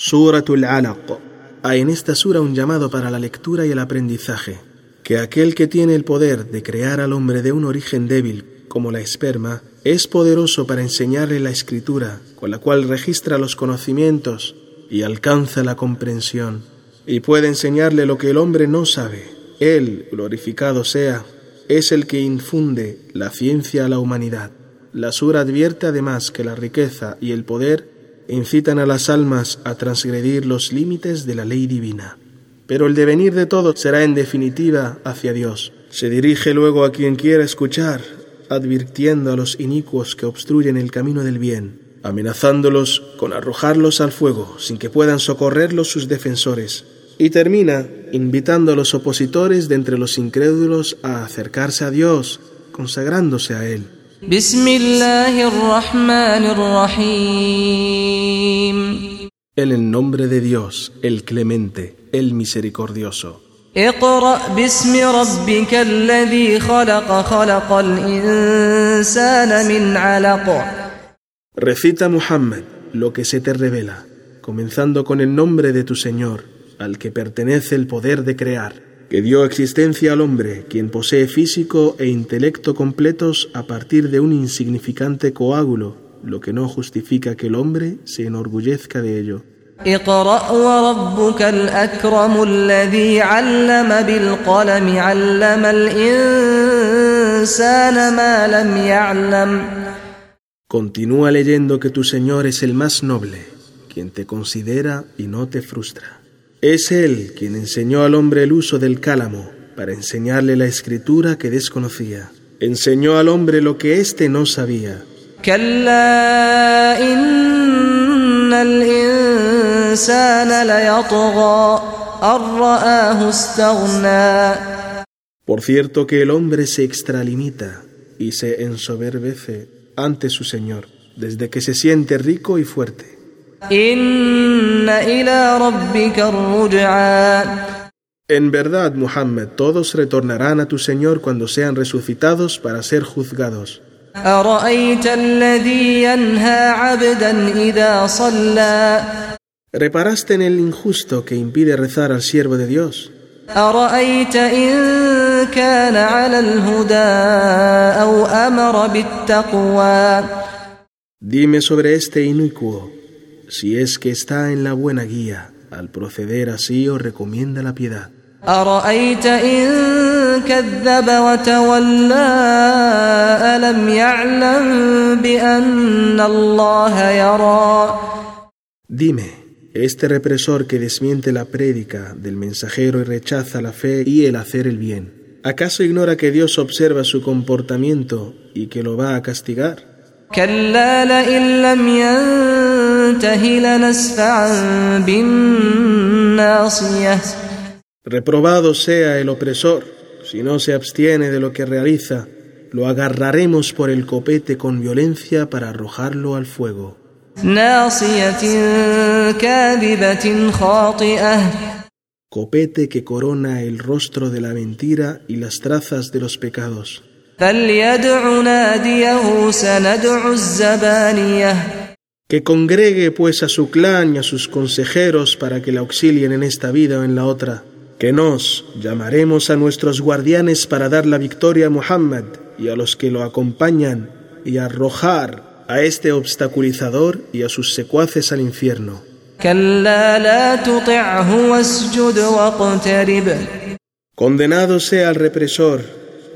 Suratul Alaq. Hay en esta sura un llamado para la lectura y el aprendizaje, que aquel que tiene el poder de crear al hombre de un origen débil, como la esperma, es poderoso para enseñarle la escritura, con la cual registra los conocimientos y alcanza la comprensión, y puede enseñarle lo que el hombre no sabe. Él, glorificado sea, es el que infunde la ciencia a la humanidad. La sura advierte además que la riqueza y el poder incitan a las almas a transgredir los límites de la ley divina. Pero el devenir de todo será en definitiva hacia Dios. Se dirige luego a quien quiera escuchar, advirtiendo a los inicuos que obstruyen el camino del bien, amenazándolos con arrojarlos al fuego sin que puedan socorrerlos sus defensores, y termina invitando a los opositores de entre los incrédulos a acercarse a Dios, consagrándose a Él. بسم الله الرحمن الرحيم En el nombre de Dios, el clemente, el misericordioso. اقرأ باسم ربك الذي خلق خلق الإنسان من علق Recita Muhammad lo que se te revela, comenzando con el nombre de tu Señor, al que pertenece el poder de crear que dio existencia al hombre, quien posee físico e intelecto completos a partir de un insignificante coágulo, lo que no justifica que el hombre se enorgullezca de ello. Continúa leyendo que tu Señor es el más noble, quien te considera y no te frustra. Es Él quien enseñó al hombre el uso del cálamo para enseñarle la escritura que desconocía. Enseñó al hombre lo que éste no sabía. Por cierto que el hombre se extralimita y se ensoberbece ante su Señor desde que se siente rico y fuerte. En verdad, Muhammad, todos retornarán a tu Señor cuando sean resucitados para ser juzgados. ¿Reparaste en el injusto que impide rezar al siervo de Dios? Dime sobre este inicuo si es que está en la buena guía, al proceder así o recomienda la piedad. أرأيت إن كذب وتولى ألم يعلم بأن الله يرى Dime, este represor que desmiente la prédica del mensajero y rechaza la fe y el hacer el bien, ¿acaso ignora que Dios observa su comportamiento y que lo va a castigar? كلا لئن لم ينته لنسفعا بالناصية Reprobado sea el opresor, si no se abstiene de lo que realiza, lo agarraremos por el copete con violencia para arrojarlo al fuego. ناصية كاذبة خاطئة Copete que corona el rostro de la mentira y las trazas de los pecados. que congregue pues a su clan y a sus consejeros para que la auxilien en esta vida o en la otra, que nos llamaremos a nuestros guardianes para dar la victoria a Muhammad y a los que lo acompañan y arrojar a este obstaculizador y a sus secuaces al infierno. Condenado sea el represor,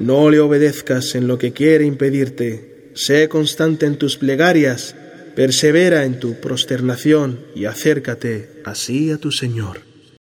no le obedezcas en lo que quiere impedirte, sé constante en tus plegarias persevera en tu prosternación y acércate así a tu Señor.